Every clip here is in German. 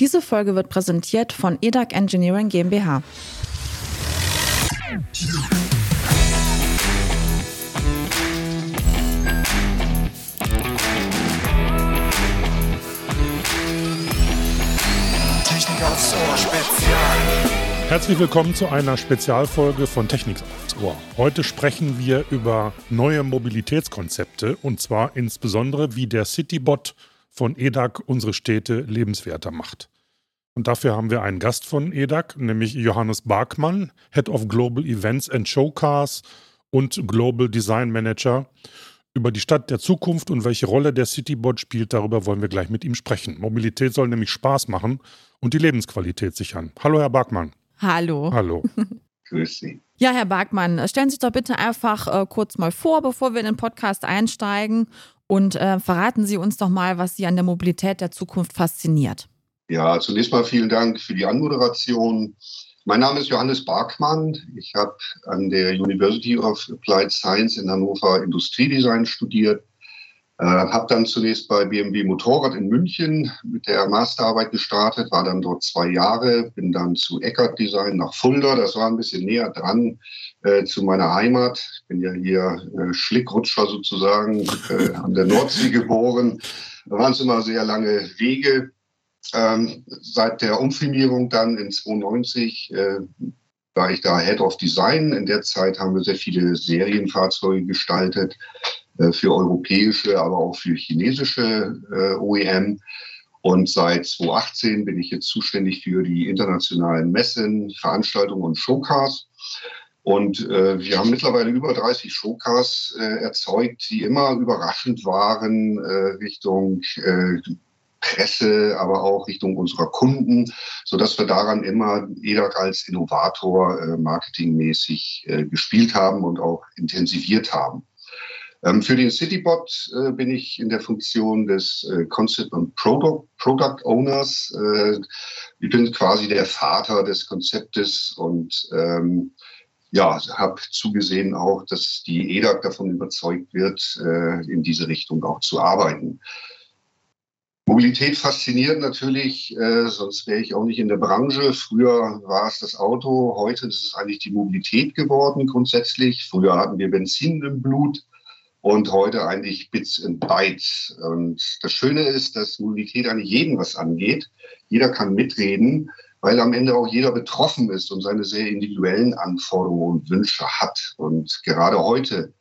Diese Folge wird präsentiert von EDAC Engineering GmbH. Technik aufs Ohr Spezial. Herzlich willkommen zu einer Spezialfolge von Technik aufs Ohr. Heute sprechen wir über neue Mobilitätskonzepte und zwar insbesondere, wie der Citybot von EDAC unsere Städte lebenswerter macht. Und dafür haben wir einen Gast von EDAC, nämlich Johannes Barkmann, Head of Global Events and Showcars und Global Design Manager. Über die Stadt der Zukunft und welche Rolle der Citybot spielt, darüber wollen wir gleich mit ihm sprechen. Mobilität soll nämlich Spaß machen und die Lebensqualität sichern. Hallo, Herr Barkmann. Hallo. Hallo. Grüß Sie. Ja, Herr Barkmann, stellen Sie sich doch bitte einfach äh, kurz mal vor, bevor wir in den Podcast einsteigen und äh, verraten Sie uns doch mal, was Sie an der Mobilität der Zukunft fasziniert. Ja, zunächst mal vielen Dank für die Anmoderation. Mein Name ist Johannes Barkmann. Ich habe an der University of Applied Science in Hannover Industriedesign studiert. Äh, habe dann zunächst bei BMW Motorrad in München mit der Masterarbeit gestartet, war dann dort zwei Jahre, bin dann zu Eckert Design nach Fulda. Das war ein bisschen näher dran äh, zu meiner Heimat. Ich bin ja hier äh, Schlickrutscher sozusagen äh, an der Nordsee geboren. Da waren es immer sehr lange Wege. Ähm, seit der Umfirmierung dann in 92 äh, war ich da Head of Design. In der Zeit haben wir sehr viele Serienfahrzeuge gestaltet äh, für europäische, aber auch für chinesische äh, OEM. Und seit 2018 bin ich jetzt zuständig für die internationalen Messen, Veranstaltungen und Showcars. Und äh, wir haben mittlerweile über 30 Showcars äh, erzeugt, die immer überraschend waren äh, Richtung äh, Presse, aber auch Richtung unserer Kunden, so dass wir daran immer EDAC als Innovator äh, marketingmäßig äh, gespielt haben und auch intensiviert haben. Ähm, für den Citybot äh, bin ich in der Funktion des äh, Concept und Product, Product Owners. Äh, ich bin quasi der Vater des Konzeptes und ähm, ja, habe zugesehen auch, dass die EDAC davon überzeugt wird, äh, in diese Richtung auch zu arbeiten. Mobilität fasziniert natürlich, äh, sonst wäre ich auch nicht in der Branche. Früher war es das Auto, heute ist es eigentlich die Mobilität geworden grundsätzlich. Früher hatten wir Benzin im Blut und heute eigentlich Bits and Bytes. Und das Schöne ist, dass Mobilität eigentlich jeden was angeht. Jeder kann mitreden, weil am Ende auch jeder betroffen ist und seine sehr individuellen Anforderungen und Wünsche hat. Und gerade heute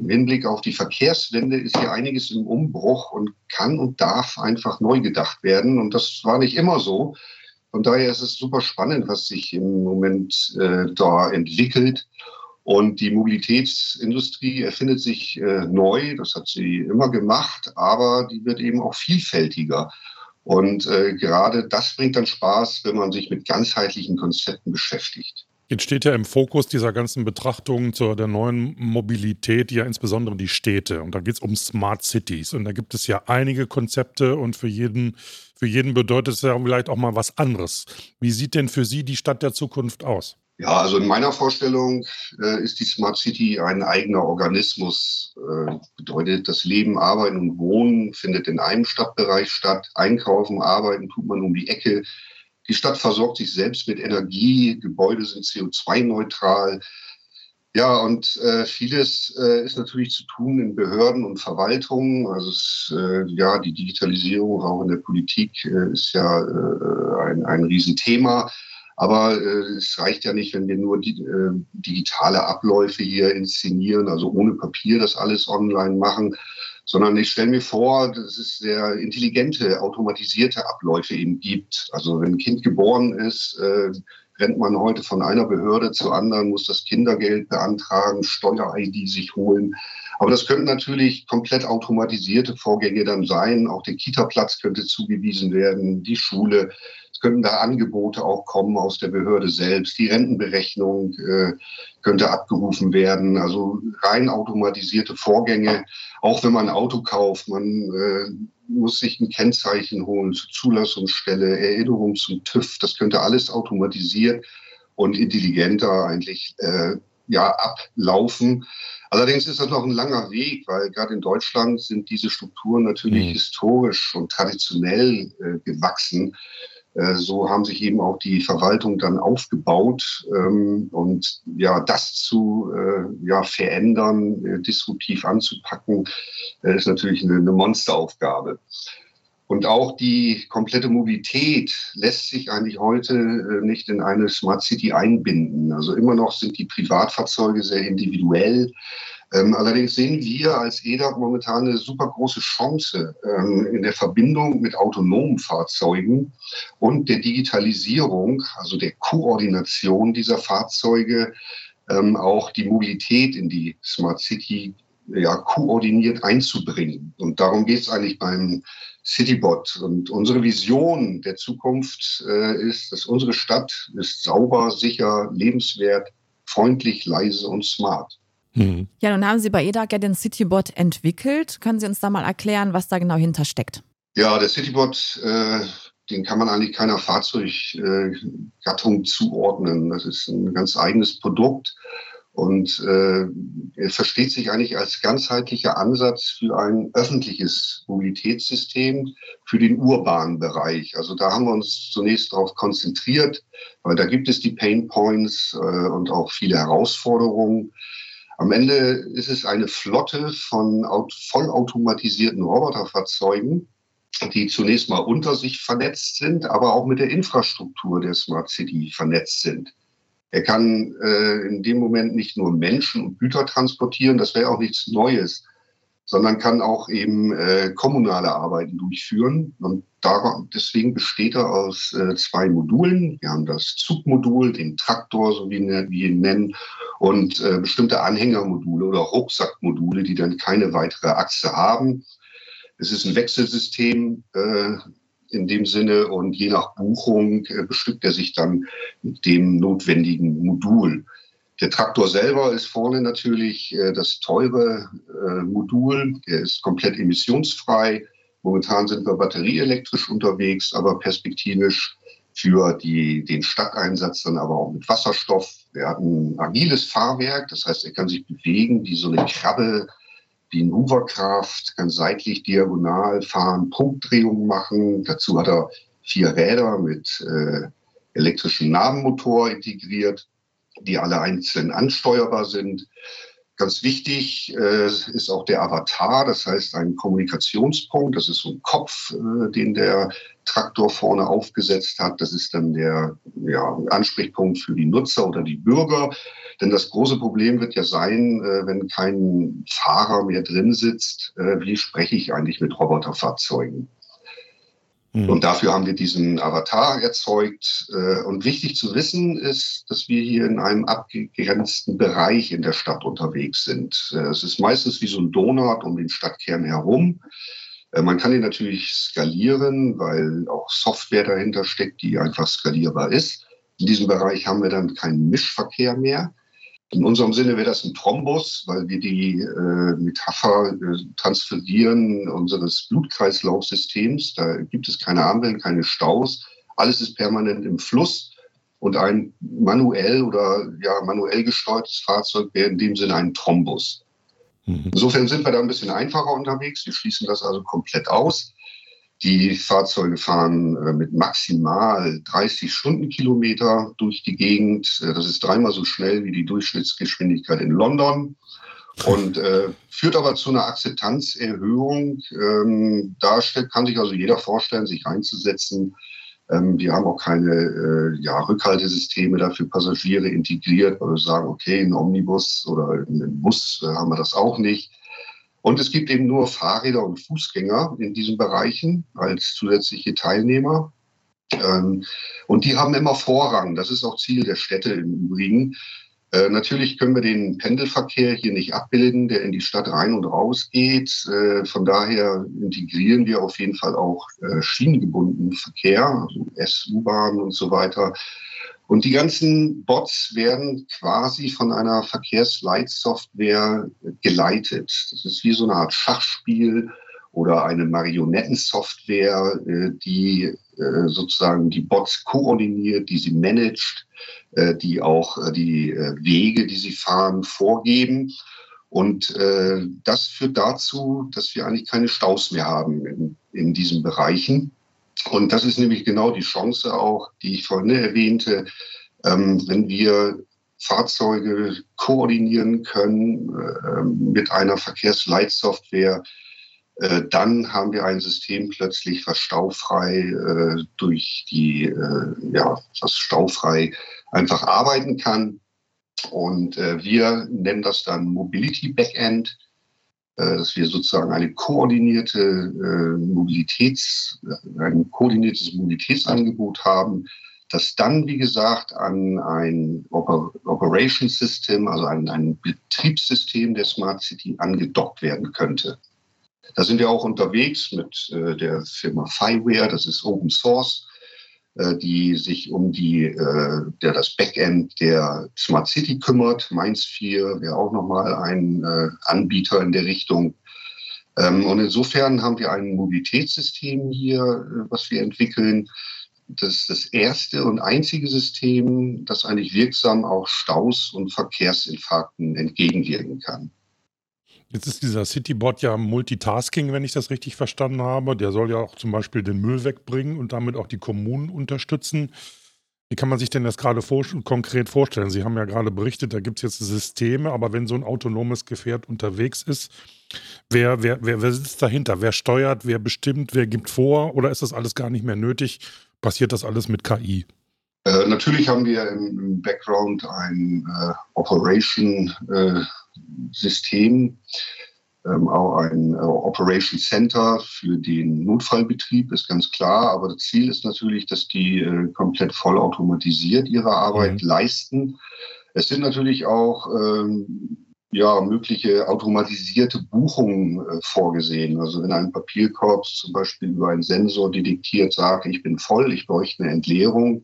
im Hinblick auf die Verkehrswende ist hier einiges im Umbruch und kann und darf einfach neu gedacht werden. Und das war nicht immer so. Von daher ist es super spannend, was sich im Moment äh, da entwickelt. Und die Mobilitätsindustrie erfindet sich äh, neu, das hat sie immer gemacht, aber die wird eben auch vielfältiger. Und äh, gerade das bringt dann Spaß, wenn man sich mit ganzheitlichen Konzepten beschäftigt. Jetzt steht ja im Fokus dieser ganzen Betrachtungen zur der neuen Mobilität ja insbesondere die Städte. Und da geht es um Smart Cities. Und da gibt es ja einige Konzepte und für jeden, für jeden bedeutet es ja vielleicht auch mal was anderes. Wie sieht denn für Sie die Stadt der Zukunft aus? Ja, also in meiner Vorstellung äh, ist die Smart City ein eigener Organismus. Äh, bedeutet, das Leben, Arbeiten und Wohnen findet in einem Stadtbereich statt. Einkaufen, Arbeiten tut man um die Ecke. Die Stadt versorgt sich selbst mit Energie, Gebäude sind CO2-neutral. Ja, und äh, vieles äh, ist natürlich zu tun in Behörden und Verwaltungen. Also es, äh, ja, die Digitalisierung auch in der Politik äh, ist ja äh, ein, ein Riesenthema. Aber äh, es reicht ja nicht, wenn wir nur die, digitale Abläufe hier inszenieren, also ohne Papier das alles online machen, sondern ich stelle mir vor, dass es sehr intelligente, automatisierte Abläufe eben gibt. Also wenn ein Kind geboren ist, äh, rennt man heute von einer Behörde zur anderen, muss das Kindergeld beantragen, Steuer-ID sich holen. Aber das könnten natürlich komplett automatisierte Vorgänge dann sein. Auch der Kita-Platz könnte zugewiesen werden, die Schule. Könnten da Angebote auch kommen aus der Behörde selbst. Die Rentenberechnung äh, könnte abgerufen werden. Also rein automatisierte Vorgänge. Auch wenn man ein Auto kauft, man äh, muss sich ein Kennzeichen holen zur Zulassungsstelle, Erinnerung zum TÜV. Das könnte alles automatisiert und intelligenter eigentlich äh, ja, ablaufen. Allerdings ist das noch ein langer Weg, weil gerade in Deutschland sind diese Strukturen natürlich mhm. historisch und traditionell äh, gewachsen. Äh, so haben sich eben auch die Verwaltung dann aufgebaut. Ähm, und ja, das zu äh, ja, verändern, äh, disruptiv anzupacken, ist natürlich eine, eine Monsteraufgabe. Und auch die komplette Mobilität lässt sich eigentlich heute nicht in eine Smart City einbinden. Also immer noch sind die Privatfahrzeuge sehr individuell. Ähm, allerdings sehen wir als EDAG momentan eine super große Chance ähm, in der Verbindung mit autonomen Fahrzeugen und der Digitalisierung, also der Koordination dieser Fahrzeuge, ähm, auch die Mobilität in die Smart City ja, koordiniert einzubringen. Und darum geht es eigentlich beim Citybot. Und unsere Vision der Zukunft äh, ist, dass unsere Stadt ist sauber, sicher, lebenswert, freundlich, leise und smart. Mhm. Ja, nun haben Sie bei EDAG ja den Citybot entwickelt. Können Sie uns da mal erklären, was da genau hintersteckt? Ja, der Citybot, äh, den kann man eigentlich keiner Fahrzeuggattung äh, zuordnen. Das ist ein ganz eigenes Produkt und äh, er versteht sich eigentlich als ganzheitlicher Ansatz für ein öffentliches Mobilitätssystem für den urbanen Bereich. Also da haben wir uns zunächst darauf konzentriert, weil da gibt es die Pain Points äh, und auch viele Herausforderungen. Am Ende ist es eine Flotte von vollautomatisierten Roboterfahrzeugen, die zunächst mal unter sich vernetzt sind, aber auch mit der Infrastruktur der Smart City vernetzt sind. Er kann äh, in dem Moment nicht nur Menschen und Güter transportieren, das wäre auch nichts Neues, sondern kann auch eben äh, kommunale Arbeiten durchführen. Und daran, deswegen besteht er aus äh, zwei Modulen. Wir haben das Zugmodul, den Traktor, so wie wir ihn nennen, und äh, bestimmte Anhängermodule oder Rucksackmodule, die dann keine weitere Achse haben. Es ist ein Wechselsystem äh, in dem Sinne und je nach Buchung äh, bestückt er sich dann mit dem notwendigen Modul. Der Traktor selber ist vorne natürlich äh, das teure äh, Modul. Der ist komplett emissionsfrei. Momentan sind wir batterieelektrisch unterwegs, aber perspektivisch für die, den Stadteinsatz dann aber auch mit Wasserstoff. Er hat ein agiles Fahrwerk, das heißt, er kann sich bewegen wie so eine Krabbe, wie ein Hoverkraft, kann seitlich diagonal fahren, Punktdrehungen machen. Dazu hat er vier Räder mit äh, elektrischem Nabenmotor integriert, die alle einzeln ansteuerbar sind. Ganz wichtig äh, ist auch der Avatar, das heißt ein Kommunikationspunkt. Das ist so ein Kopf, äh, den der Traktor vorne aufgesetzt hat. Das ist dann der ja, Ansprechpunkt für die Nutzer oder die Bürger. Denn das große Problem wird ja sein, äh, wenn kein Fahrer mehr drin sitzt, äh, wie spreche ich eigentlich mit Roboterfahrzeugen? Mhm. Und dafür haben wir diesen Avatar erzeugt. Äh, und wichtig zu wissen ist, dass wir hier in einem abgegrenzten Bereich in der Stadt unterwegs sind. Äh, es ist meistens wie so ein Donut um den Stadtkern herum. Äh, man kann ihn natürlich skalieren, weil auch Software dahinter steckt, die einfach skalierbar ist. In diesem Bereich haben wir dann keinen Mischverkehr mehr. In unserem Sinne wäre das ein Thrombus, weil wir die äh, Metapher äh, transferieren unseres Blutkreislaufsystems. Da gibt es keine Ampeln, keine Staus. Alles ist permanent im Fluss. Und ein manuell oder ja, manuell gesteuertes Fahrzeug wäre in dem Sinne ein Thrombus. Mhm. Insofern sind wir da ein bisschen einfacher unterwegs. Wir schließen das also komplett aus. Die Fahrzeuge fahren äh, mit maximal 30 Stundenkilometer durch die Gegend. Äh, das ist dreimal so schnell wie die Durchschnittsgeschwindigkeit in London und äh, führt aber zu einer Akzeptanzerhöhung. Ähm, da kann sich also jeder vorstellen, sich einzusetzen. Ähm, wir haben auch keine äh, ja, Rückhaltesysteme dafür Passagiere integriert, weil wir sagen, okay, ein Omnibus oder ein Bus äh, haben wir das auch nicht. Und es gibt eben nur Fahrräder und Fußgänger in diesen Bereichen als zusätzliche Teilnehmer. Ähm, und die haben immer Vorrang. Das ist auch Ziel der Städte im Übrigen. Äh, natürlich können wir den Pendelverkehr hier nicht abbilden, der in die Stadt rein und raus geht. Äh, von daher integrieren wir auf jeden Fall auch äh, schienengebundenen Verkehr, also S-U-Bahn und so weiter. Und die ganzen Bots werden quasi von einer Verkehrsleitsoftware geleitet. Das ist wie so eine Art Schachspiel oder eine Marionettensoftware, äh, die äh, sozusagen die Bots koordiniert, die sie managt, äh, die auch die Wege, die sie fahren, vorgeben. Und das führt dazu, dass wir eigentlich keine Staus mehr haben in, in diesen Bereichen. Und das ist nämlich genau die Chance auch, die ich vorhin erwähnte, ähm, wenn wir Fahrzeuge koordinieren können äh, mit einer Verkehrsleitsoftware, äh, dann haben wir ein System plötzlich, was staufrei äh, durch die, äh, ja, was staufrei einfach arbeiten kann. Und äh, wir nennen das dann Mobility Backend, dass wir sozusagen eine koordinierte Mobilitäts, ein koordiniertes Mobilitätsangebot haben, das dann, wie gesagt, an ein Oper Operation System, also an ein Betriebssystem der Smart City angedockt werden könnte. Da sind wir auch unterwegs mit äh, der Firma Fireware, das ist Open Source, äh, die sich um die, äh, der das Backend der Smart City kümmert. Mainz 4 wäre auch nochmal ein äh, Anbieter in der Richtung. Ähm, und insofern haben wir ein Mobilitätssystem hier, äh, was wir entwickeln, das ist das erste und einzige System, das eigentlich wirksam auch Staus und Verkehrsinfarkten entgegenwirken kann. Jetzt ist dieser Citybot ja Multitasking, wenn ich das richtig verstanden habe. Der soll ja auch zum Beispiel den Müll wegbringen und damit auch die Kommunen unterstützen. Wie kann man sich denn das gerade vor, konkret vorstellen? Sie haben ja gerade berichtet, da gibt es jetzt Systeme, aber wenn so ein autonomes Gefährt unterwegs ist, wer, wer, wer, wer sitzt dahinter? Wer steuert, wer bestimmt, wer gibt vor oder ist das alles gar nicht mehr nötig? passiert das alles mit KI? Äh, natürlich haben wir im, Background ein äh, Operation-System, äh, ähm, auch ein äh, Operation Center für den Notfallbetrieb, ist ganz klar. Aber das Ziel ist natürlich, dass die äh, komplett vollautomatisiert ihre Arbeit mhm. leisten. Es sind natürlich auch ähm, ja, mögliche automatisierte Buchungen äh, vorgesehen. Also wenn ein Papierkorb zum Beispiel über einen Sensor detektiert sagt, ich bin voll, ich bräuchte eine Entleerung,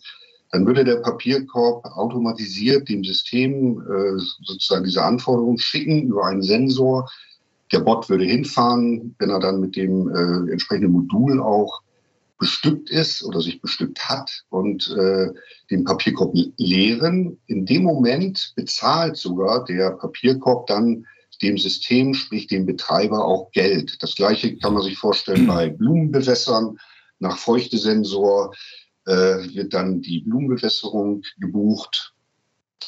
dann würde der Papierkorb automatisiert dem System äh, sozusagen diese Anforderung schicken über einen Sensor. Der Bot würde hinfahren, wenn er dann mit dem äh, entsprechenden Modul auch bestückt ist oder sich bestückt hat und äh, den Papierkorb leeren. In dem Moment bezahlt sogar der Papierkorb dann dem System, sprich dem Betreiber, auch Geld. Das gleiche kann man sich vorstellen bei Blumenbewässern. Nach Feuchtesensor wird dann die Blumenbewässerung gebucht,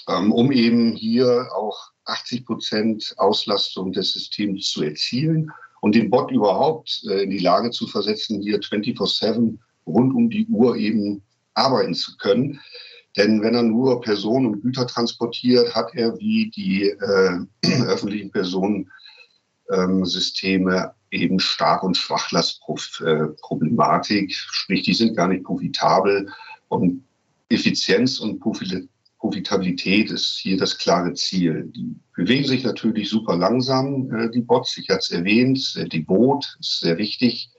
ähm, um eben hier auch 80 Prozent Auslastung des Systems zu erzielen und den Bot überhaupt äh, in die Lage zu versetzen, hier 24-7 rund um die Uhr eben arbeiten zu können. Denn wenn er nur Personen und Güter transportiert, hat er wie die äh, öffentlichen Personensysteme ähm, eben Stark- und Schwachlastproblematik. Sprich, die sind gar nicht profitabel und Effizienz und Profitabilität ist hier das klare Ziel. Die bewegen sich natürlich super langsam, äh, die Bots. Ich hatte es erwähnt, äh, die Boot ist sehr wichtig, äh,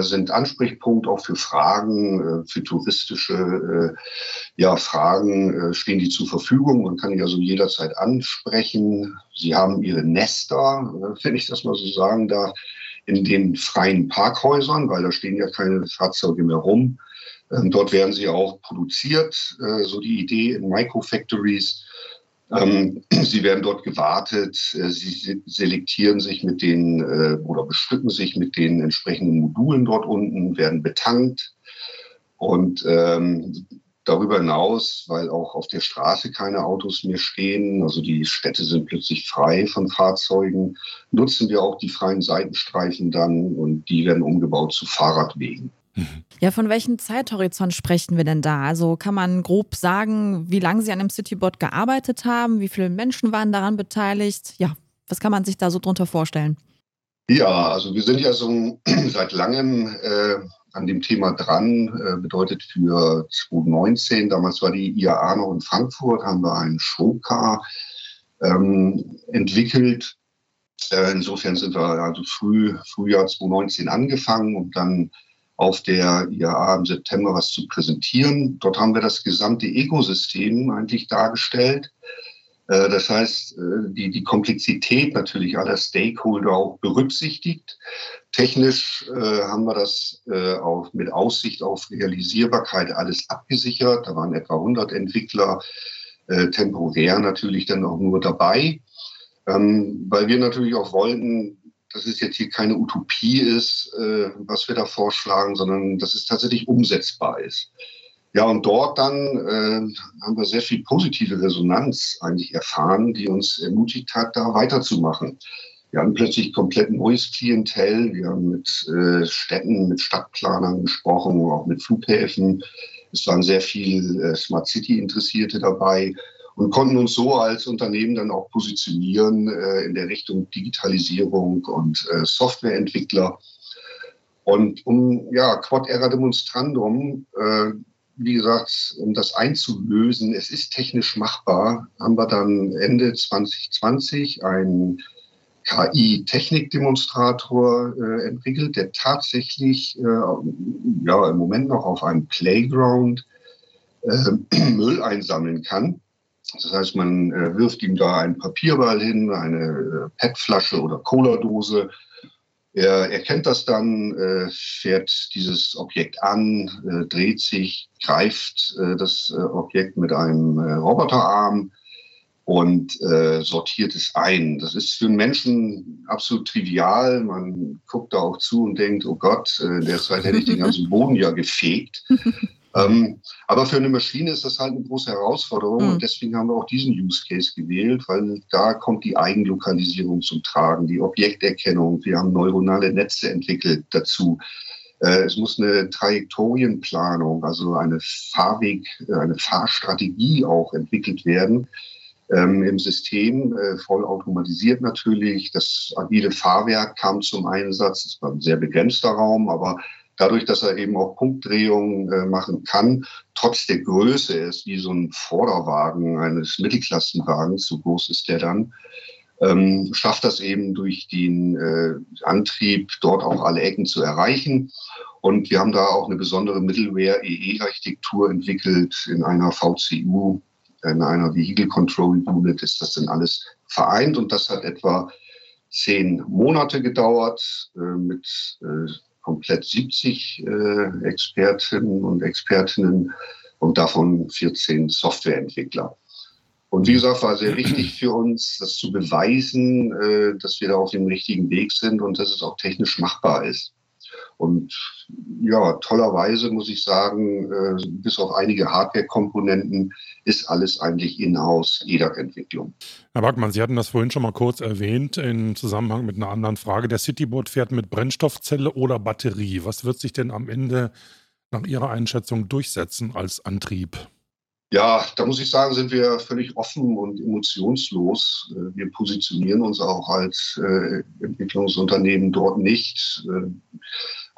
sind Ansprechpunkt auch für Fragen, für touristische ja, Fragen stehen die zur Verfügung. Man kann die also jederzeit ansprechen. Sie haben ihre Nester, wenn ich das mal so sagen darf, in den freien Parkhäusern, weil da stehen ja keine Fahrzeuge mehr rum. Ähm, dort werden sie auch produziert, äh, so die Idee in Microfactories. Ähm, sie werden dort gewartet, äh, sie selektieren sich mit den äh, oder bestücken sich mit den entsprechenden Modulen dort unten, werden betankt und ähm, darüber hinaus, weil auch auf der Straße keine Autos mehr stehen, also die Städte sind plötzlich frei von Fahrzeugen, nutzen wir auch die freien Seitenstreifen dann und die werden umgebaut zu Fahrradwegen. Ja, von welchem Zeithorizont sprechen wir denn da? Also kann man grob sagen, wie lange Sie an dem Citybot gearbeitet haben? Wie viele Menschen waren daran beteiligt? Ja, was kann man sich da so drunter vorstellen? Ja, also wir sind ja so seit langem äh, an dem Thema dran. Äh, bedeutet für 2019, damals war die IAA noch in Frankfurt, haben wir einen Showcar ähm, entwickelt. Äh, insofern sind wir also früh, Frühjahr 2019 angefangen und dann auf der IAA im September was zu präsentieren. Dort haben wir das gesamte Ökosystem eigentlich dargestellt. Äh, das heißt, äh, die, die Komplexität natürlich aller Stakeholder auch berücksichtigt. Technisch äh, haben wir das äh, auch mit Aussicht auf Realisierbarkeit alles abgesichert. Da waren etwa 100 Entwickler äh, temporär natürlich dann auch nur dabei, ähm, weil wir natürlich auch wollten, dass es jetzt hier keine Utopie ist, äh, was wir da vorschlagen, sondern dass es tatsächlich umsetzbar ist. Ja, und dort dann äh, haben wir sehr viel positive Resonanz eigentlich erfahren, die uns ermutigt hat, da weiterzumachen. Wir haben plötzlich komplett neues Klientel. Wir haben mit äh, Städten, mit Stadtplanern gesprochen, auch mit Flughäfen. Es waren sehr viel äh, Smart City Interessierte dabei und konnten uns so als Unternehmen dann auch positionieren äh, in der Richtung Digitalisierung und äh, Softwareentwickler. Und um ja, Quad Era Demonstrandum, äh, wie gesagt, um das einzulösen, es ist technisch machbar, haben wir dann Ende 2020 ein KI-Technikdemonstrator äh, entwickelt, der tatsächlich äh, ja, im Moment noch auf einem Playground äh, Müll einsammeln kann. Das heißt, man äh, wirft ihm da einen Papierball hin, eine äh, PET-Flasche oder Cola-Dose. Er erkennt das dann, äh, fährt dieses Objekt an, dreht sich, greift das Objekt mit einem Roboterarm und sortiert es ein. Das ist für einen Menschen absolut trivial. Man guckt da auch zu und denkt, oh Gott, in der Zeit hätte ich den ganzen Boden ja gefegt. Ähm, aber für eine Maschine ist das halt eine große Herausforderung mhm. und deswegen haben wir auch diesen Use Case gewählt, weil da kommt die Eigenlokalisierung zum Tragen, die Objekterkennung. Wir haben neuronale Netze entwickelt dazu. Äh, es muss eine Trajektorienplanung, also eine Fahrweg, äh, eine Fahrstrategie auch entwickelt werden. Ähm, im System, äh, voll automatisiert natürlich. Das agile Fahrwerk kam zum Einsatz. Es war ein sehr begrenzter Raum, aber dadurch, dass er eben auch Punktdrehungen äh, machen kann, trotz der Größe, er ist wie so ein Vorderwagen eines Mittelklassenwagens, so groß ist der dann, ähm, schafft das eben durch den äh, Antrieb, dort auch alle Ecken zu erreichen. Und wir haben da auch eine besondere Middleware-EE-Architektur entwickelt in einer VCU, in einer Vehicle Control Unit ist das dann alles vereint und das hat etwa zehn Monate gedauert äh, mit äh, komplett 70 äh, Expertinnen und Expertinnen und davon 14 Softwareentwickler. Und wie gesagt, war sehr wichtig für uns, das zu beweisen, äh, dass wir da auf dem richtigen Weg sind und dass es auch technisch machbar ist. Und ja, tollerweise muss ich sagen, äh, bis auf einige Hardware-Komponenten ist alles eigentlich in-house EDAC-Entwicklung. Herr Backmann, Sie hatten das vorhin schon mal kurz erwähnt im Zusammenhang mit einer anderen Frage. Der Citybot fährt mit Brennstoffzelle oder Batterie. Was wird sich denn am Ende nach Ihrer Einschätzung durchsetzen als Antrieb? Ja, da muss ich sagen, sind wir völlig offen und emotionslos. Äh, wir positionieren uns auch als äh, Entwicklungsunternehmen dort nicht.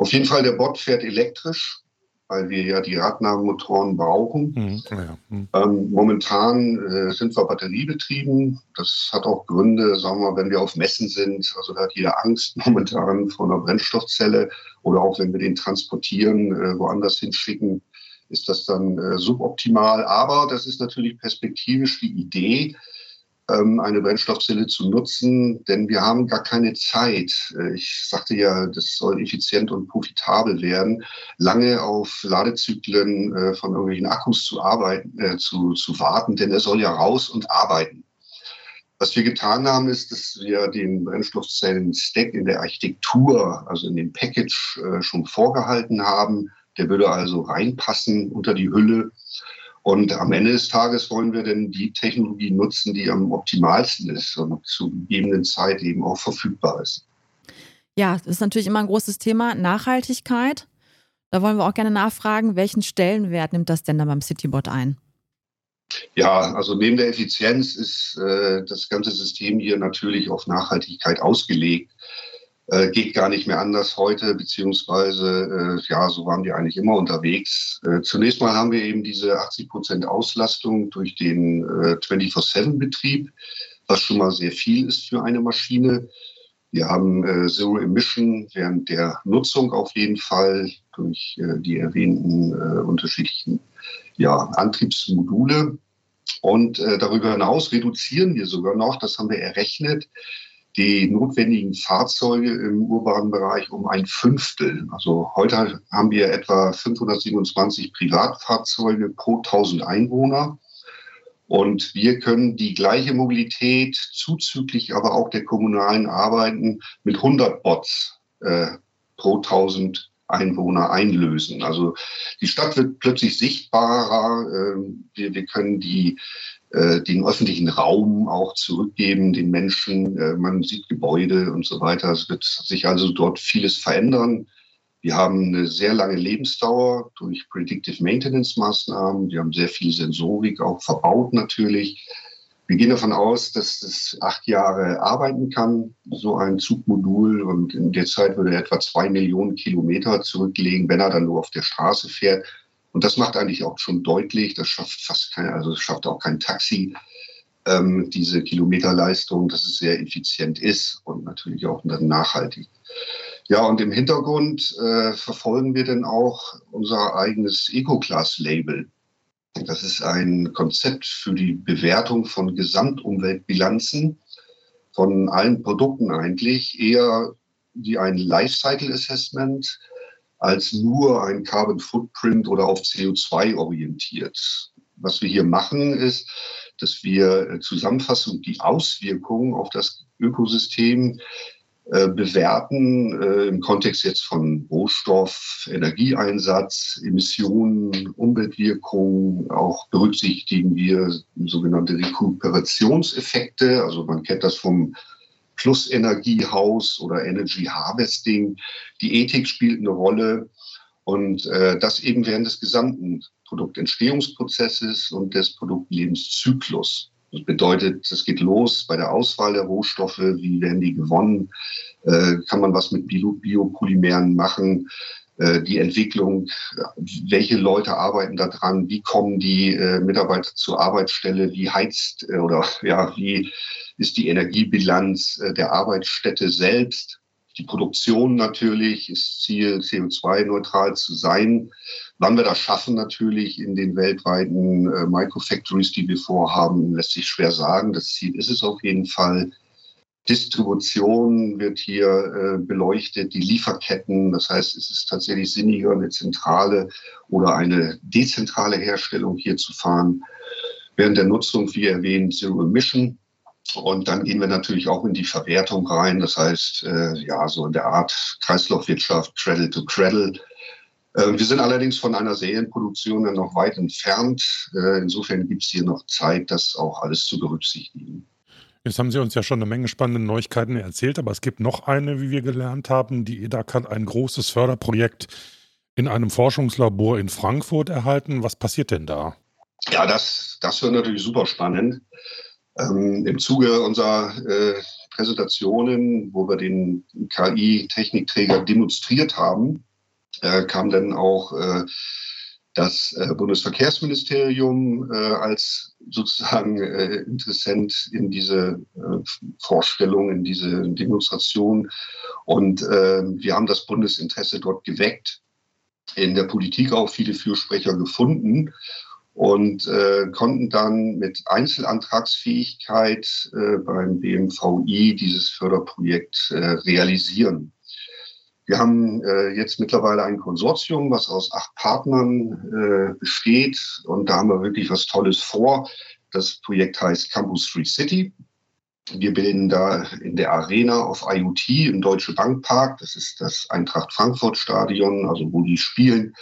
Auf jeden Fall, der Bot fährt elektrisch, weil wir ja die Radnabenmotoren brauchen. Mhm, ja. mhm. ähm, momentan äh, sind wir batteriebetrieben. Das hat auch Gründe, sagen wir, wenn wir auf Messen sind. Also da hat jeder Angst momentan vor einer Brennstoffzelle oder auch wenn wir den transportieren, äh, woanders hinschicken ist das dann äh, suboptimal. Aber das ist natürlich perspektivisch die Idee, eine Brennstoffzelle zu nutzen, denn wir haben gar keine Zeit. Äh, ich sagte ja, das soll effizient und profitabel werden, lange auf Ladezyklen äh, von irgendwelchen Akkus zu arbeiten, äh, zu, zu warten, denn er soll ja raus und arbeiten. Was wir getan haben, ist, dass wir den Brennstoffzellen-Stack in der Architektur, also in dem Package, äh, schon vorgehalten haben der würde also reinpassen unter die Hülle. Und am Ende des Tages wollen wir denn die Technologie nutzen, die am optimalsten ist und zu gegebenen Zeit eben auch verfügbar ist. Ja, das ist natürlich immer ein großes Thema, Nachhaltigkeit. Da wollen wir auch gerne nachfragen, welchen Stellenwert nimmt das denn dann beim Citybot ein? Ja, also neben der Effizienz ist äh, das ganze System hier natürlich auf Nachhaltigkeit ausgelegt äh, geht gar nicht mehr anders heute, beziehungsweise äh, ja, so waren wir eigentlich immer unterwegs. Äh, zunächst mal haben wir eben diese 80 Prozent Auslastung durch den äh, 24-7-Betrieb, was schon mal sehr viel ist für eine Maschine. Wir haben äh, Zero Emission während der Nutzung auf jeden Fall durch äh, die erwähnten äh, unterschiedlichen ja, Antriebsmodule. Und äh, darüber hinaus reduzieren wir sogar noch, das haben wir errechnet, die notwendigen Fahrzeuge im urbanen Bereich um ein Fünftel. Also heute haben wir etwa 527 Privatfahrzeuge pro 1000 Einwohner. Und wir können die gleiche Mobilität zuzüglich aber auch der kommunalen Arbeiten mit 100 Bots äh, pro 1000 Einwohner einlösen. Also die Stadt wird plötzlich sichtbarer. Äh, wir, wir können die äh, den öffentlichen Raum auch zurückgeben, den Menschen. Äh, man sieht Gebäude und so weiter. Es wird sich also dort vieles verändern. Wir haben eine sehr lange Lebensdauer durch Predictive Maintenance Maßnahmen. Wir haben sehr viel Sensorik auch verbaut natürlich. Wir gehen davon aus, dass es acht Jahre arbeiten kann, so ein Zugmodul. Und in der Zeit würde er etwa zwei Millionen Kilometer zurücklegen, wenn er dann nur auf der Straße fährt. Und das macht eigentlich auch schon deutlich, das schafft fast kein, also schafft auch kein Taxi, ähm, diese Kilometerleistung, dass es sehr effizient ist und natürlich auch dann nachhaltig. Ja, und im Hintergrund äh, verfolgen wir dann auch unser eigenes Eco-Class-Label. Das ist ein Konzept für die Bewertung von Gesamtumweltbilanzen von allen Produkten eigentlich, eher wie ein Lifecycle Assessment als nur ein Carbon Footprint oder auf CO2 orientiert. Was wir hier machen, ist, dass wir zusammenfassen die Auswirkungen auf das Ökosystem äh, bewerten äh, im Kontext jetzt von Rohstoff, Energieeinsatz, Emissionen, Umweltwirkungen. Auch berücksichtigen wir sogenannte Rekuperationseffekte. Also man kennt das vom Plusenergiehaus oder Energy Harvesting. Die Ethik spielt eine Rolle und äh, das eben während des gesamten Produktentstehungsprozesses und des Produktlebenszyklus. Das bedeutet, es geht los bei der Auswahl der Rohstoffe, wie werden die gewonnen, äh, kann man was mit Bio Biopolymeren machen, äh, die Entwicklung, welche Leute arbeiten da dran, wie kommen die äh, Mitarbeiter zur Arbeitsstelle, wie heizt oder ja, wie ist die Energiebilanz der Arbeitsstätte selbst, die Produktion natürlich, ist Ziel, CO2-neutral zu sein. Wann wir das schaffen natürlich in den weltweiten äh, Microfactories, die wir vorhaben, lässt sich schwer sagen. Das Ziel ist es auf jeden Fall. Distribution wird hier äh, beleuchtet, die Lieferketten. Das heißt, es ist tatsächlich sinniger, eine zentrale oder eine dezentrale Herstellung hier zu fahren. Während der Nutzung, wie erwähnt, Zero Emission. Und dann gehen wir natürlich auch in die Verwertung rein. Das heißt, äh, ja, so in der Art Kreislaufwirtschaft, Cradle to Cradle. Äh, wir sind allerdings von einer Serienproduktion dann noch weit entfernt. Äh, insofern gibt es hier noch Zeit, das auch alles zu berücksichtigen. Jetzt haben Sie uns ja schon eine Menge spannende Neuigkeiten erzählt, aber es gibt noch eine, wie wir gelernt haben. Die EDAC hat ein großes Förderprojekt in einem Forschungslabor in Frankfurt erhalten. Was passiert denn da? Ja, das, das wird natürlich super spannend. Ähm, Im Zuge unserer äh, Präsentationen, wo wir den KI-Technikträger demonstriert haben, äh, kam dann auch äh, das äh, Bundesverkehrsministerium äh, als sozusagen äh, Interessent in diese Vorstellung, in diese Demonstration. Und wir haben das Bundesinteresse dort geweckt, in der Politik auch viele Fürsprecher gefunden und äh, konnten dann mit Einzelantragsfähigkeit äh, beim BMVI dieses Förderprojekt äh, realisieren. Wir haben äh, jetzt mittlerweile ein Konsortium, was aus acht Partnern äh, besteht und da haben wir wirklich was Tolles vor. Das Projekt heißt Campus Free City. Wir bilden da in der Arena auf IoT im Deutsche Bankpark, das ist das Eintracht Frankfurt Stadion, also wo die spielen,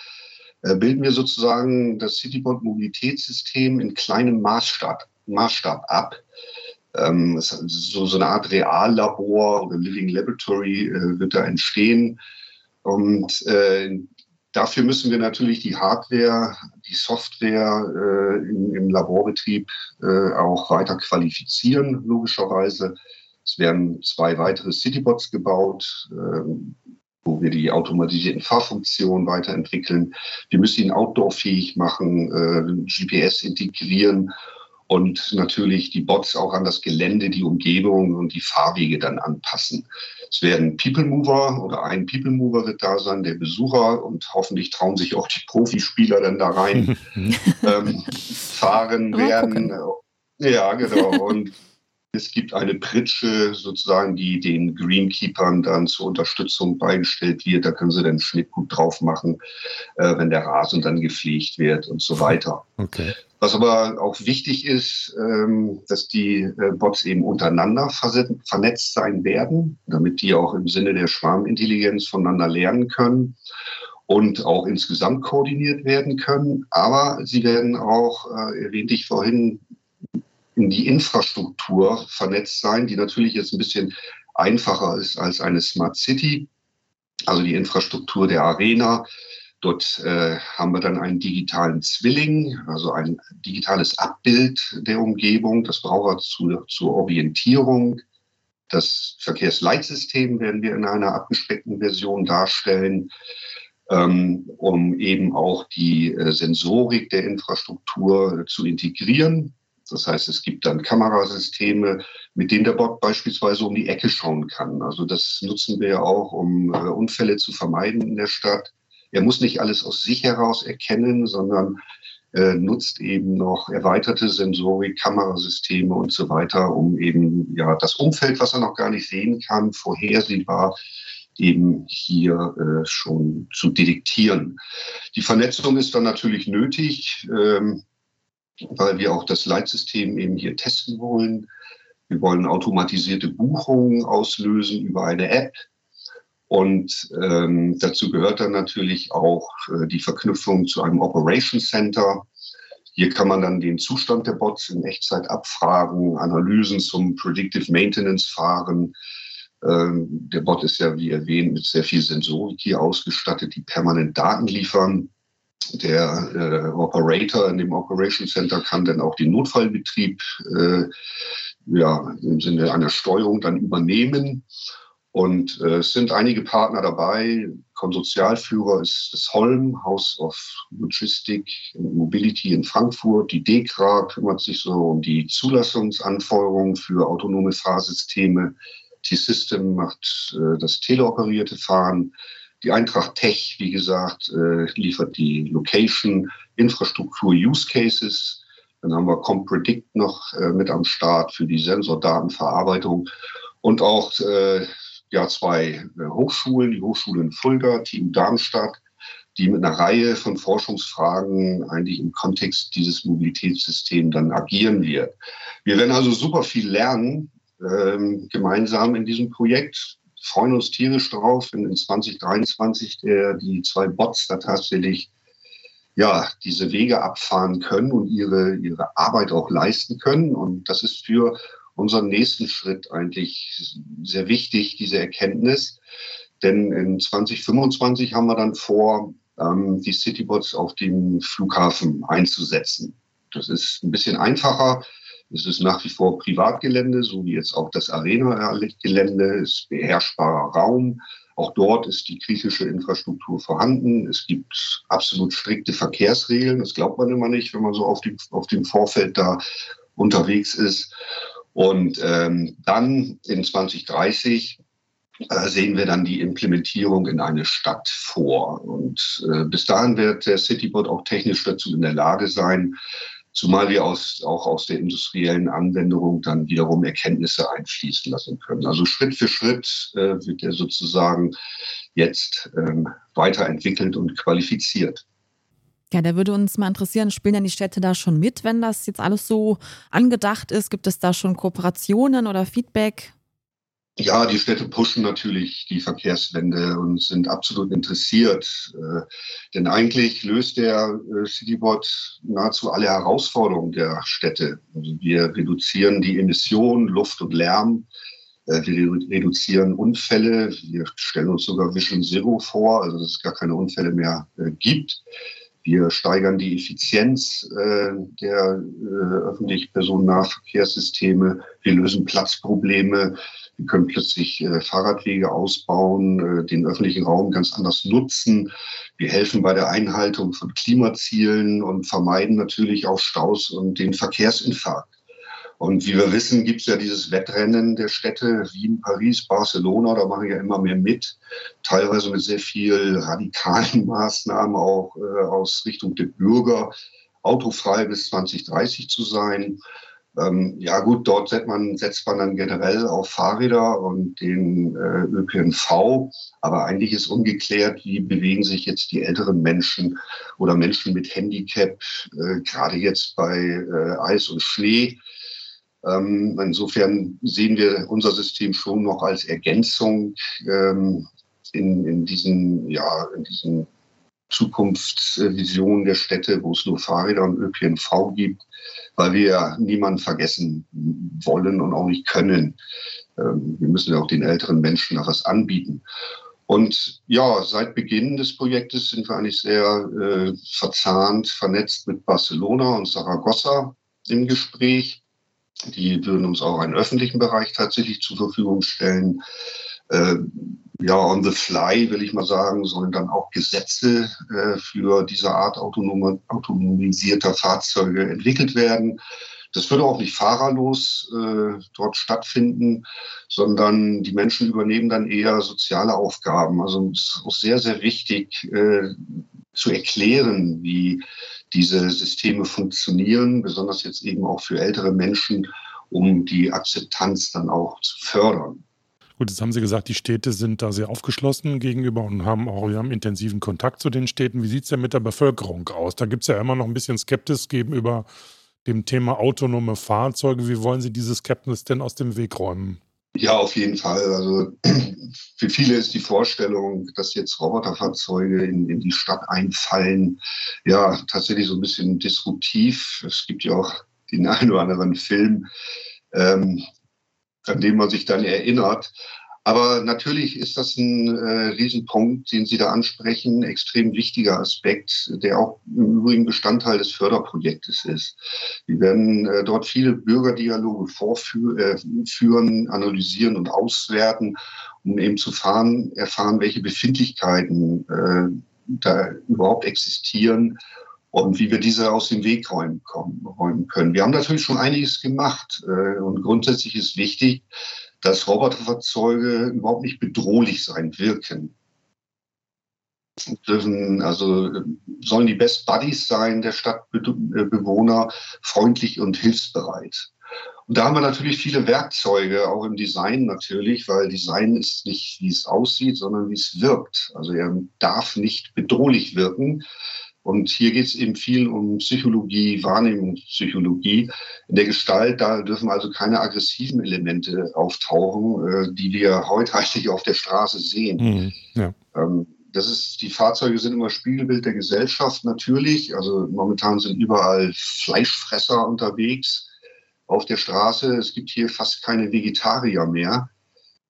bilden wir sozusagen das Citybot Mobilitätssystem in kleinem Maßstab, Maßstab ab. Ähm, so, so eine Art Reallabor oder Living Laboratory äh, wird da entstehen. Und äh, dafür müssen wir natürlich die Hardware, die Software äh, im, im, Laborbetrieb äh, auch weiter qualifizieren, logischerweise. Es werden zwei weitere Citybots gebaut. Wo wir die automatisierten Fahrfunktionen weiterentwickeln. Wir müssen ihn outdoorfähig machen, äh, GPS integrieren und natürlich die Bots auch an das Gelände, die Umgebung und die Fahrwege dann anpassen. Es werden People Mover oder ein People Mover wird da sein, der Besucher und hoffentlich trauen sich auch die Profispieler dann da rein ähm, fahren werden. Ja, genau. Und Es gibt eine Pritsche sozusagen, die den Greenkeepern dann zur Unterstützung beigestellt wird. Da können sie dann Schnittgut drauf machen, äh, wenn der Rasen dann gepflegt wird und so weiter. Okay. Was aber auch wichtig ist, ähm, dass die äh, Bots eben untereinander vernetzt sein werden, damit die auch im Sinne der Schwarmintelligenz voneinander lernen können und auch insgesamt koordiniert werden können. Aber sie werden auch, äh, erwähnte ich vorhin, in die Infrastruktur vernetzt sein, die natürlich jetzt ein bisschen einfacher ist als eine Smart City, also die Infrastruktur der Arena. Dort äh, haben wir dann einen digitalen Zwilling, also ein digitales Abbild der Umgebung. Das braucht er zu, zur Orientierung. Das Verkehrsleitsystem werden wir in einer abgespeckten Version darstellen, ähm, um eben auch die äh, Sensorik der Infrastruktur zu integrieren. Das heißt, es gibt dann Kamerasysteme, mit denen der Bot beispielsweise um die Ecke schauen kann. Also das nutzen wir ja auch, um äh, Unfälle zu vermeiden in der Stadt. Er muss nicht alles aus sich heraus erkennen, sondern äh, nutzt eben noch erweiterte Sensorik, Kamerasysteme und so weiter, um eben ja das Umfeld, was er noch gar nicht sehen kann, vorhersehbar eben hier äh, schon zu detektieren. Die Vernetzung ist dann natürlich nötig. Ähm, weil wir auch das Leitsystem eben hier testen wollen. Wir wollen automatisierte Buchungen auslösen über eine App. Und ähm, dazu gehört dann natürlich auch äh, die Verknüpfung zu einem Operation Center. Hier kann man dann den Zustand der Bots in Echtzeit abfragen, Analysen zum Predictive Maintenance fahren. Ähm, der Bot ist ja, wie erwähnt, mit sehr viel Sensorik hier ausgestattet, die permanent Daten liefern. Der äh, Operator in dem Operation Center kann dann auch den Notfallbetrieb äh, ja, im Sinne einer Steuerung dann übernehmen. Und äh, es sind einige Partner dabei. Konsortialführer ist das Holm, House of Logistic and Mobility in Frankfurt. Die DEKRA kümmert sich so um die Zulassungsanforderungen für autonome Fahrsysteme. T-System macht äh, das teleoperierte Fahren. Die Eintracht Tech, wie gesagt, äh, liefert die Location, Infrastruktur, Use Cases. Dann haben wir ComPredict noch äh, mit am Start für die Sensordatenverarbeitung und auch äh, ja, zwei Hochschulen, die Hochschule in Fulda, Team Darmstadt, die mit einer Reihe von Forschungsfragen eigentlich im Kontext dieses Mobilitätssystems dann agieren wird. Wir werden also super viel lernen ähm, gemeinsam in diesem Projekt freuen uns tierisch drauf, wenn in 2023 der, die zwei Bots da tatsächlich ja, diese Wege abfahren können und ihre, ihre Arbeit auch leisten können. Und das ist für unseren nächsten Schritt eigentlich sehr wichtig, diese Erkenntnis. Denn in 2025 haben wir dann vor, ähm, die Citybots auf dem Flughafen einzusetzen. Das ist ein bisschen einfacher es ist nach wie vor Privatgelände, so wie jetzt auch das Arena-Gelände, ist beherrschbarer Raum. Auch dort ist die kritische Infrastruktur vorhanden. Es gibt absolut strikte Verkehrsregeln. Das glaubt man immer nicht, wenn man so auf dem, auf dem Vorfeld da unterwegs ist. Und ähm, dann in 2030 äh, sehen wir dann die Implementierung in eine Stadt vor. Und äh, bis dahin wird der Citybot auch technisch dazu in der Lage sein, zumal wir aus, auch aus der industriellen Anwendung dann wiederum Erkenntnisse einfließen lassen können. Also Schritt für Schritt äh, wird er sozusagen jetzt ähm, weiterentwickelt und qualifiziert. Ja, da würde uns mal interessieren, spielen denn die Städte da schon mit, wenn das jetzt alles so angedacht ist? Gibt es da schon Kooperationen oder Feedback? Ja, die Städte pushen natürlich die Verkehrswende und sind absolut interessiert. Äh, denn eigentlich löst der äh, Citybot nahezu alle Herausforderungen der Städte. Also wir reduzieren die Emissionen, Luft und Lärm. Äh, wir reduzieren Unfälle. Wir stellen uns sogar Vision Zero vor, also dass es gar keine Unfälle mehr gibt. Wir steigern die Effizienz äh, der äh, öffentlichen Personennahverkehrssysteme. Wir lösen Platzprobleme. Wir können plötzlich äh, Fahrradwege ausbauen, äh, den öffentlichen Raum ganz anders nutzen. Wir helfen bei der Einhaltung von Klimazielen und vermeiden natürlich auch Staus und den Verkehrsinfarkt. Und wie wir wissen, gibt es ja dieses Wettrennen der Städte Wien, Paris, Barcelona. Da machen ja immer mehr mit, teilweise mit sehr viel radikalen Maßnahmen auch äh, aus Richtung der Bürger, autofrei bis 2030 zu sein. Ähm, ja gut, dort setzt man, setzt man dann generell auf Fahrräder und den äh, ÖPNV. Aber eigentlich ist ungeklärt, wie bewegen sich jetzt die älteren Menschen oder Menschen mit Handicap, äh, gerade jetzt bei äh, Eis und Schnee. Ähm, insofern sehen wir unser System schon noch als Ergänzung ähm, in, in diesen, ja, in diesen Zukunftsvisionen der Städte, wo es nur Fahrräder und ÖPNV gibt, weil wir niemanden vergessen wollen und auch nicht können. Ähm, wir müssen ja auch den älteren Menschen noch was anbieten. Und ja, seit Beginn des Projektes sind wir eigentlich sehr äh, verzahnt, vernetzt mit Barcelona und Saragossa im Gespräch. Die würden uns auch einen öffentlichen Bereich tatsächlich zur Verfügung stellen. Äh, ja, on the fly, will ich mal sagen, sollen dann auch Gesetze äh, für diese Art autonome, autonomisierter Fahrzeuge entwickelt werden. Das würde auch nicht fahrerlos äh, dort stattfinden, sondern die Menschen übernehmen dann eher soziale Aufgaben. Also es ist auch sehr, sehr wichtig äh, zu erklären, wie diese Systeme funktionieren, besonders jetzt eben auch für ältere Menschen, um die Akzeptanz dann auch zu fördern. Gut, jetzt haben Sie gesagt, die Städte sind da sehr aufgeschlossen gegenüber und haben auch wir haben intensiven Kontakt zu den Städten. Wie sieht es denn mit der Bevölkerung aus? Da gibt es ja immer noch ein bisschen Skeptis gegenüber dem Thema autonome Fahrzeuge. Wie wollen Sie diese Skeptis denn aus dem Weg räumen? Ja, auf jeden Fall. Also für viele ist die Vorstellung, dass jetzt Roboterfahrzeuge in, in die Stadt einfallen, ja, tatsächlich so ein bisschen disruptiv. Es gibt ja auch den einen oder anderen Film, ähm, an dem man sich dann erinnert. Aber natürlich ist das ein äh, Riesenpunkt, den Sie da ansprechen, extrem wichtiger Aspekt, der auch im Übrigen Bestandteil des Förderprojektes ist. Wir werden äh, dort viele Bürgerdialoge vorführen, äh, analysieren und auswerten, um eben zu fahren, erfahren, welche Befindlichkeiten äh, da überhaupt existieren und wie wir diese aus dem Weg räumen, räumen können. Wir haben natürlich schon einiges gemacht äh, und grundsätzlich ist wichtig, dass Roboterfahrzeuge überhaupt nicht bedrohlich sein wirken. Dürfen, also sollen die Best Buddies sein der Stadtbewohner, freundlich und hilfsbereit. Und da haben wir natürlich viele Werkzeuge, auch im Design natürlich, weil Design ist nicht, wie es aussieht, sondern wie es wirkt. Also er darf nicht bedrohlich wirken. Und hier geht es eben viel um Psychologie, Wahrnehmungspsychologie. In der Gestalt, da dürfen also keine aggressiven Elemente auftauchen, äh, die wir heute eigentlich auf der Straße sehen. Mhm, ja. ähm, das ist, die Fahrzeuge sind immer Spiegelbild der Gesellschaft natürlich. Also momentan sind überall Fleischfresser unterwegs auf der Straße. Es gibt hier fast keine Vegetarier mehr.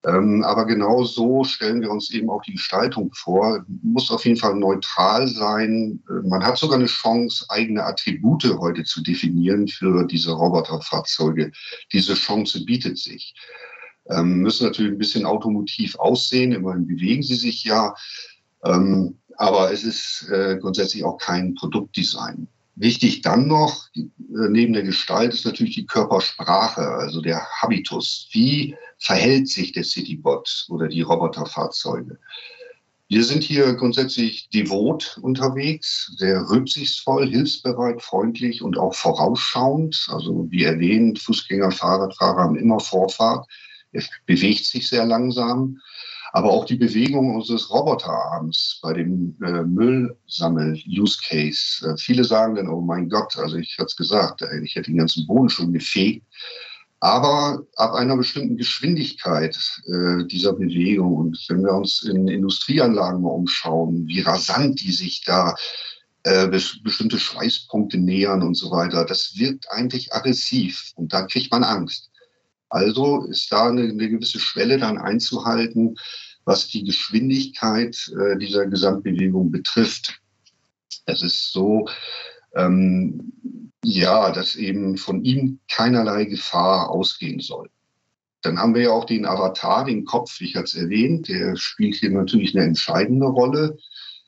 Ähm, aber genau so stellen wir uns eben auch die Gestaltung vor. Muss auf jeden Fall neutral sein. Äh, man hat sogar eine Chance, eigene Attribute heute zu definieren für diese Roboterfahrzeuge. Diese Chance bietet sich. Ähm, müssen natürlich ein bisschen automotiv aussehen. Immerhin bewegen sie sich ja. Ähm, aber es ist äh, grundsätzlich auch kein Produktdesign. Wichtig dann noch, äh, neben der Gestalt, ist natürlich die Körpersprache, also der Habitus. Wie verhält sich der Citybot oder die Roboterfahrzeuge? Wir sind hier grundsätzlich devot unterwegs, sehr rücksichtsvoll, hilfsbereit, freundlich und auch vorausschauend. Also wie erwähnt, Fußgänger, Fahrradfahrer haben immer Vorfahrt. Er bewegt sich sehr langsam aber auch die Bewegung unseres Roboterarms bei dem äh, Müllsammel-Use-Case. Äh, viele sagen dann, oh mein Gott, also ich hatte es gesagt, äh, ich hätte den ganzen Boden schon gefegt. Aber ab einer bestimmten Geschwindigkeit äh, dieser Bewegung und wenn wir uns in Industrieanlagen mal umschauen, wie rasant die sich da äh, bestimmte Schweißpunkte nähern und so weiter, das wirkt eigentlich aggressiv und da kriegt man Angst. Also ist da eine, eine gewisse Schwelle dann einzuhalten, was die Geschwindigkeit äh, dieser Gesamtbewegung betrifft. Es ist so, ähm, ja, dass eben von ihm keinerlei Gefahr ausgehen soll. Dann haben wir ja auch den Avatar, den Kopf, ich hatte es erwähnt, der spielt hier natürlich eine entscheidende Rolle.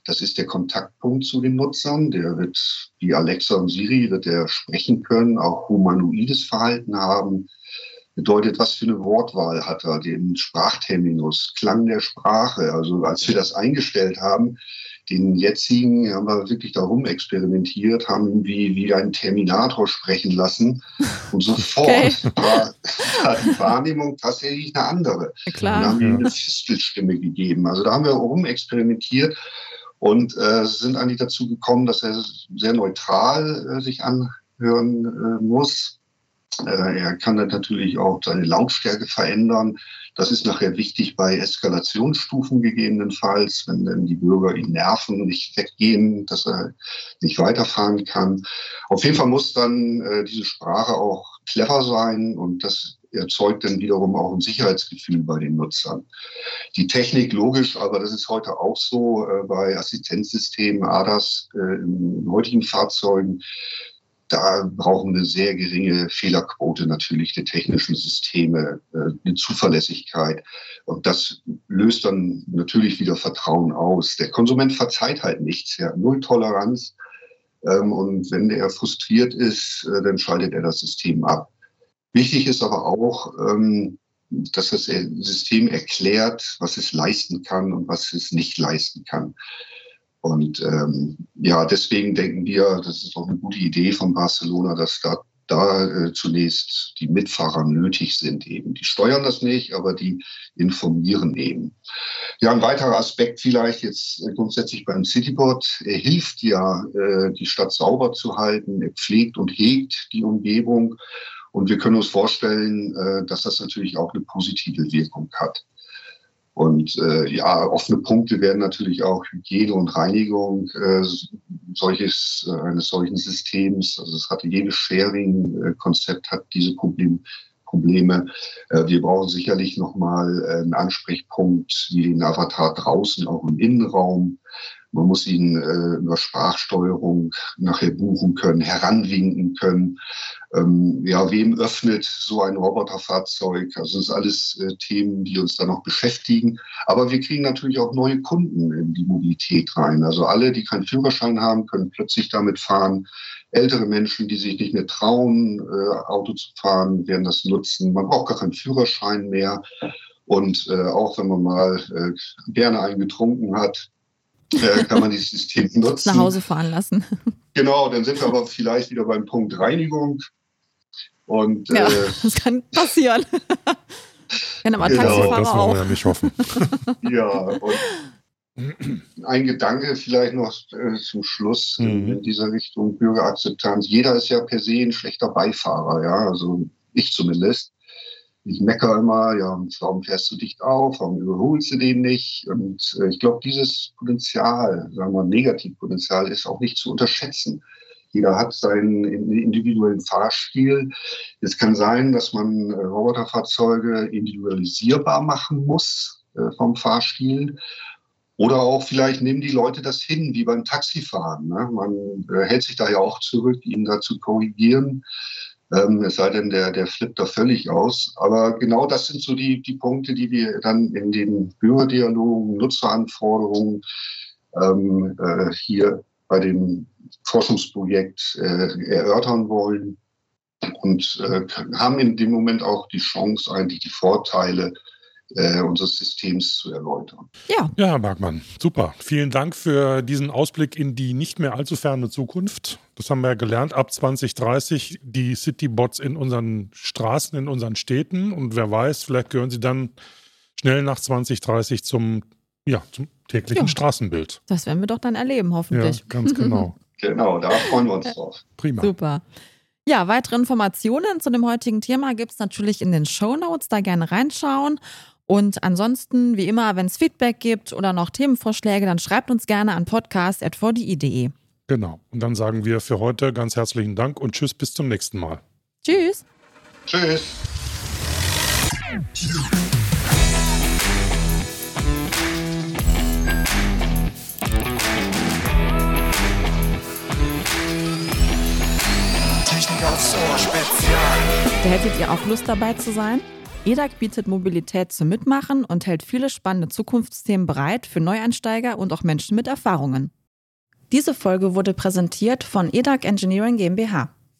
Das ist der Kontaktpunkt zu den Nutzern. Der wird, wie Alexa und Siri, wird er sprechen können, auch humanoides Verhalten haben bedeutet, was für eine Wortwahl hat er, den Sprachterminus, Klang der Sprache. Also als wir das eingestellt haben, den jetzigen haben wir wirklich darum experimentiert, haben wie, wie ein Terminator sprechen lassen. Und sofort okay. war, war, die Wahrnehmung tatsächlich eine andere. Klar. Und haben ihm eine Fistelstimme gegeben. Also da haben wir rum experimentiert und äh, sind eigentlich dazu gekommen, dass er sehr neutral äh, sich anhören äh, muss. Äh, er kann dann natürlich auch seine Lautstärke verändern. Das ist nachher wichtig bei Eskalationsstufen gegebenenfalls, wenn dann die Bürger ihn nerven, nicht weggehen, dass er nicht weiterfahren kann. Auf jeden Fall muss dann äh, diese Sprache auch clever sein und das erzeugt dann wiederum auch ein Sicherheitsgefühl bei den Nutzern. Die Technik logisch, aber das ist heute auch so äh, bei Assistenzsystemen, ADAS in heutigen Fahrzeugen da brauchen wir sehr geringe Fehlerquote natürlich der technischen Systeme, äh, eine Zuverlässigkeit. Und das löst dann natürlich wieder Vertrauen aus. Der Konsument verzeiht halt nichts, ja, null Toleranz. Ähm, und wenn er frustriert ist, äh, dann schaltet er das System ab. Wichtig ist aber auch, ähm, dass das System erklärt, was es leisten kann und was es nicht leisten kann. Und ähm, ja, deswegen denken wir, das ist auch eine gute Idee von Barcelona, dass da, da äh, zunächst die Mitfahrer nötig sind eben. Die steuern das nicht, aber die informieren eben. Ja, ein weiterer Aspekt vielleicht jetzt äh, grundsätzlich beim Citybot. Er hilft ja, äh, die Stadt sauber zu halten. Er pflegt und hegt die Umgebung. Und wir können uns vorstellen, äh, dass das natürlich auch eine positive Wirkung hat. Und äh, ja, offene Punkte werden natürlich auch Hygiene und Reinigung äh, solches, äh, eines solchen Systems. Also es hatte jedes Sharing-Konzept hat diese Problem, Probleme. Äh, wir brauchen sicherlich nochmal äh, einen Ansprechpunkt wie den Avatar draußen, auch im Innenraum. Man muss ihn äh, über Sprachsteuerung nachher buchen können, heranwinken können. Ähm, ja, wem öffnet so ein Roboterfahrzeug? Also das sind alles äh, Themen, die uns da noch beschäftigen. Aber wir kriegen natürlich auch neue Kunden in die Mobilität rein. Also alle, die keinen Führerschein haben, können plötzlich damit fahren. Ältere Menschen, die sich nicht mehr trauen, äh, Auto zu fahren, werden das nutzen. Man braucht gar keinen Führerschein mehr. Und äh, auch wenn man mal äh, gerne einen getrunken hat, äh, kann man dieses System nutzen. Nach Hause fahren lassen. Genau, dann sind wir aber vielleicht wieder beim Punkt Reinigung. Und, ja, äh, das kann passieren. Kann aber genau, Taxifahrer das wollen wir ja nicht hoffen. ja, und ein Gedanke vielleicht noch äh, zum Schluss mhm. in dieser Richtung Bürgerakzeptanz. Jeder ist ja per se ein schlechter Beifahrer, ja, also ich zumindest. Ich meckere immer, ja, warum fährst du dicht auf, warum überholst du den nicht? Und äh, ich glaube, dieses Potenzial, sagen wir Negativpotenzial, ist auch nicht zu unterschätzen. Jeder hat seinen individuellen Fahrstil. Es kann sein, dass man äh, Roboterfahrzeuge individualisierbar machen muss äh, vom Fahrstil. Oder auch vielleicht nehmen die Leute das hin, wie beim Taxifahren. Ne? Man äh, hält sich da ja auch zurück, ihn da zu korrigieren. Ähm, es sei denn, der, der flippt da völlig aus. Aber genau das sind so die, die Punkte, die wir dann in den Bürgerdialogen, Nutzeranforderungen ähm, äh, hier bei dem Forschungsprojekt äh, erörtern wollen und äh, haben in dem Moment auch die Chance, eigentlich die Vorteile äh, unseres Systems zu erläutern. Ja. Ja, Herr Bergmann, super. Vielen Dank für diesen Ausblick in die nicht mehr allzu ferne Zukunft. Das haben wir ja gelernt, ab 2030 die Citybots in unseren Straßen, in unseren Städten. Und wer weiß, vielleicht gehören sie dann schnell nach 2030 zum, ja, zum täglichen ja. Straßenbild. Das werden wir doch dann erleben, hoffentlich. Ja, ganz genau. genau, da freuen wir uns drauf. Prima. Super. Ja, weitere Informationen zu dem heutigen Thema gibt es natürlich in den Show Notes. Da gerne reinschauen. Und ansonsten, wie immer, wenn es Feedback gibt oder noch Themenvorschläge, dann schreibt uns gerne an podcast.vdi.de. Genau. Und dann sagen wir für heute ganz herzlichen Dank und tschüss, bis zum nächsten Mal. Tschüss. Tschüss. Technik aufs Ohr Spezial. Da hättet ihr auch Lust dabei zu sein? EDAG bietet Mobilität zum Mitmachen und hält viele spannende Zukunftsthemen bereit für Neueinsteiger und auch Menschen mit Erfahrungen. Diese Folge wurde präsentiert von EDAG Engineering GmbH.